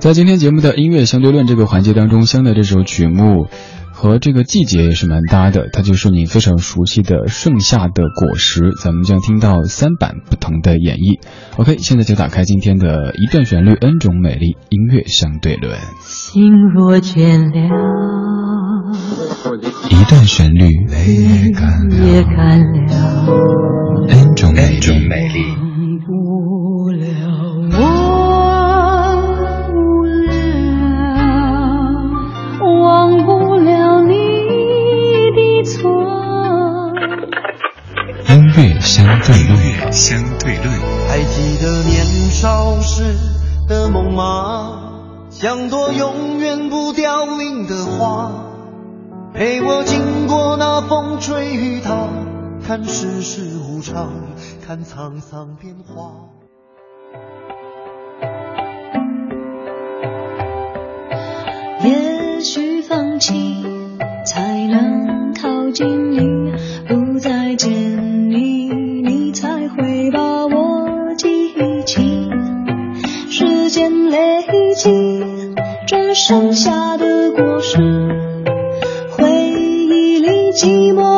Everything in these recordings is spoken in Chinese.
在今天节目的音乐相对论这个环节当中，相的这首曲目和这个季节也是蛮搭的，它就是你非常熟悉的《盛夏的果实》，咱们将听到三版不同的演绎。OK，现在就打开今天的一段旋律，N 种美丽音乐相对论。心若倦了，一段旋律，泪也干了，N 种美丽。相对论，相对论。还记得年少时的梦吗？像朵永远不凋零的花，陪我经过那风吹雨打，看世事无常，看沧桑变化。也许放弃才能靠近你，不再见你。会把我记起，时间累积，这剩下的果实，回忆里寂寞。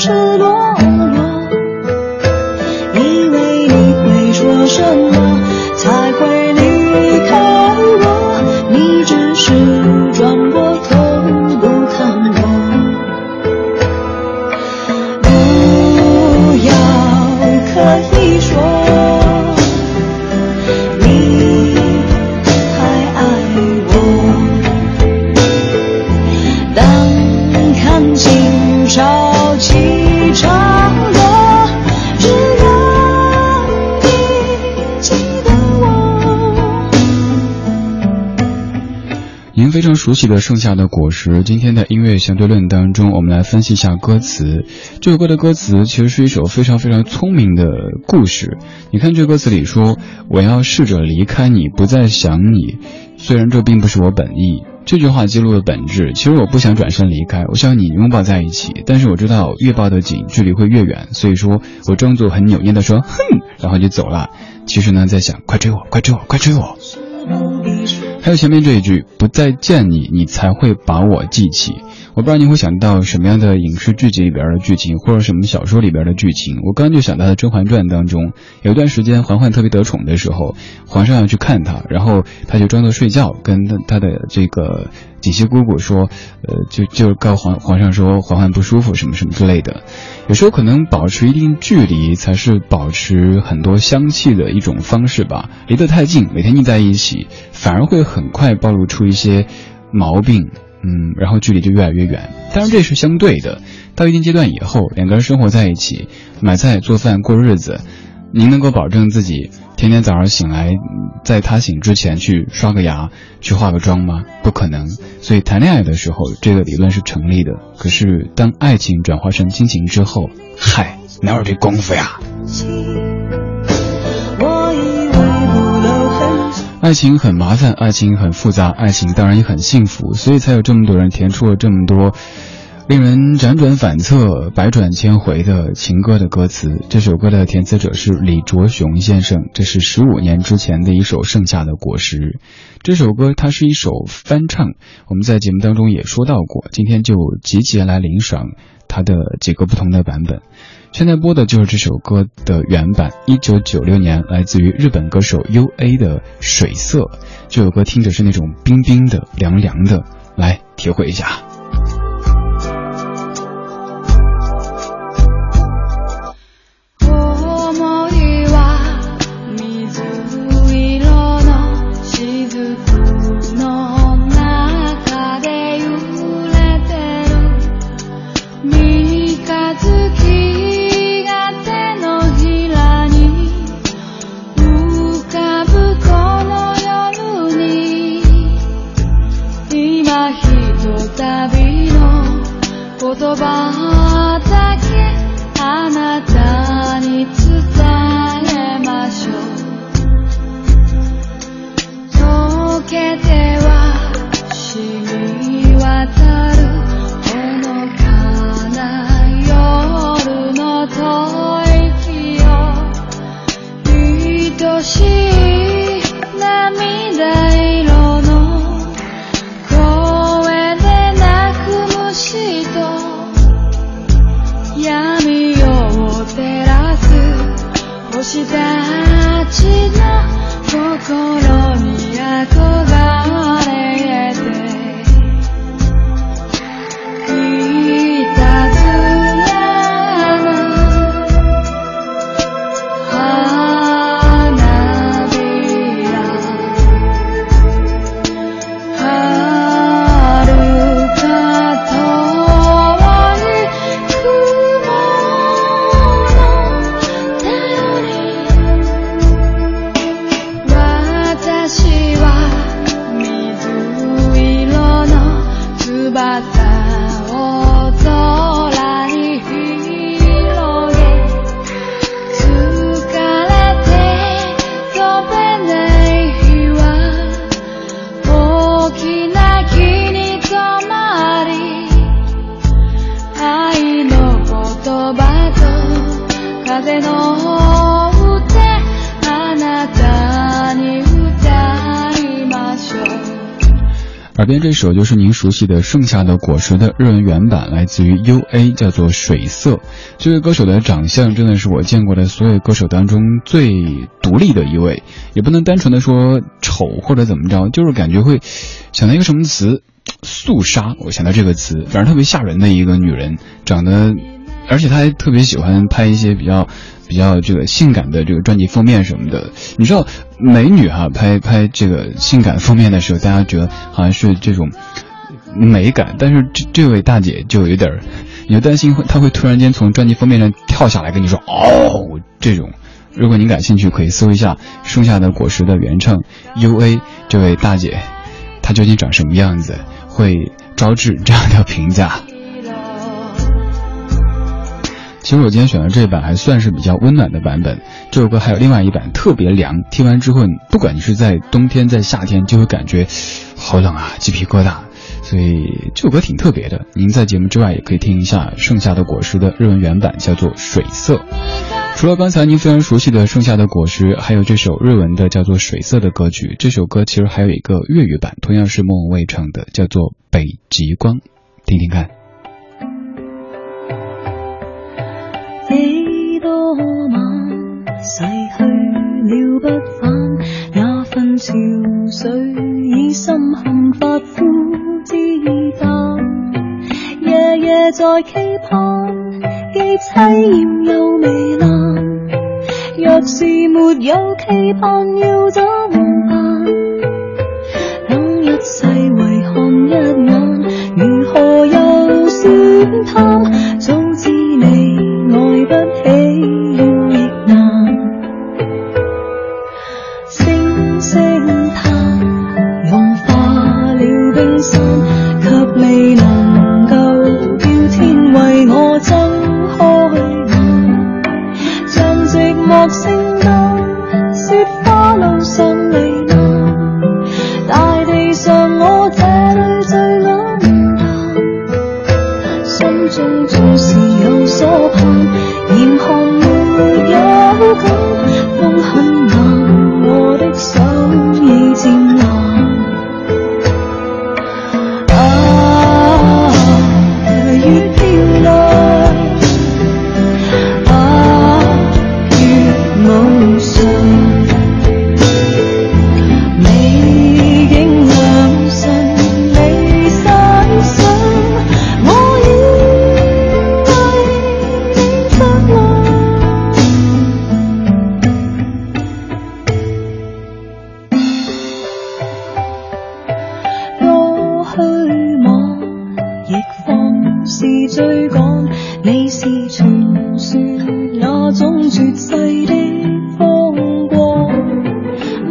非常熟悉的《盛夏的果实》，今天的音乐相对论当中，我们来分析一下歌词。这首歌的歌词其实是一首非常非常聪明的故事。你看这歌词里说：“我要试着离开你，不再想你，虽然这并不是我本意。”这句话记录了本质。其实我不想转身离开，我想你拥抱在一起，但是我知道越抱得紧，距离会越远，所以说我装作很扭捏的说：“哼”，然后就走了。其实呢，在想：“快追我，快追我，快追我。”还有前面这一句，不再见你，你才会把我记起。我不知道你会想到什么样的影视剧集里边的剧情，或者什么小说里边的剧情。我刚刚就想到了《甄嬛传》当中，有一段时间嬛嬛特别得宠的时候，皇上要去看她，然后她就装作睡觉，跟她的这个锦汐姑姑说，呃，就就告皇皇上说嬛嬛不舒服什么什么之类的。有时候可能保持一定距离才是保持很多香气的一种方式吧。离得太近，每天腻在一起，反而会很快暴露出一些毛病。嗯，然后距离就越来越远。当然这是相对的，到一定阶段以后，两个人生活在一起，买菜做饭过日子，您能够保证自己天天早上醒来，在他醒之前去刷个牙，去化个妆吗？不可能。所以谈恋爱的时候，这个理论是成立的。可是当爱情转化成亲情之后，嗨，哪有这功夫呀？爱情很麻烦，爱情很复杂，爱情当然也很幸福，所以才有这么多人填出了这么多令人辗转反侧、百转千回的情歌的歌词。这首歌的填词者是李卓雄先生，这是十五年之前的一首《盛夏的果实》。这首歌它是一首翻唱，我们在节目当中也说到过，今天就集结来领赏它的几个不同的版本。现在播的就是这首歌的原版，一九九六年来自于日本歌手 U A 的《水色》。这首歌听着是那种冰冰的、凉凉的，来体会一下。したちの心耳边这首就是您熟悉的《盛夏的果实》的日文原版，来自于 U A，叫做水色。这位歌手的长相真的是我见过的所有歌手当中最独立的一位，也不能单纯的说丑或者怎么着，就是感觉会想到一个什么词，肃杀。我想到这个词，反正特别吓人的一个女人，长得，而且他还特别喜欢拍一些比较。比较这个性感的这个专辑封面什么的，你知道美女哈拍拍这个性感封面的时候，大家觉得好像是这种美感，但是这这位大姐就有点，你就担心会她会突然间从专辑封面上跳下来跟你说哦这种。如果您感兴趣，可以搜一下《盛夏的果实》的原唱 U A 这位大姐，她究竟长什么样子，会招致这样的评价。其实我今天选的这一版还算是比较温暖的版本。这首歌还有另外一版特别凉，听完之后，不管你是在冬天在夏天，就会感觉好冷啊，鸡皮疙瘩。所以这首歌挺特别的。您在节目之外也可以听一下《盛夏的果实》的日文原版，叫做《水色》。除了刚才您非常熟悉的《盛夏的果实》，还有这首日文的叫做《水色》的歌曲。这首歌其实还有一个粤语版，同样是莫文蔚唱的，叫做《北极光》，听听看。逝去了不返，那份潮水已深陷发肤之间。夜夜在期盼，既凄艳又糜烂。若是没有期盼，要怎办？等一世为看一眼，如何又算贪？早知你。爱不起，追赶，你是传说那种绝世的风光。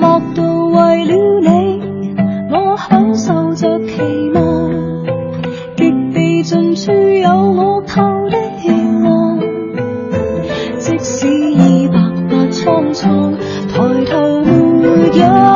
莫道为了你，我享受着期望，极地尽处有我透的希望。即使已白发苍苍，抬头没有。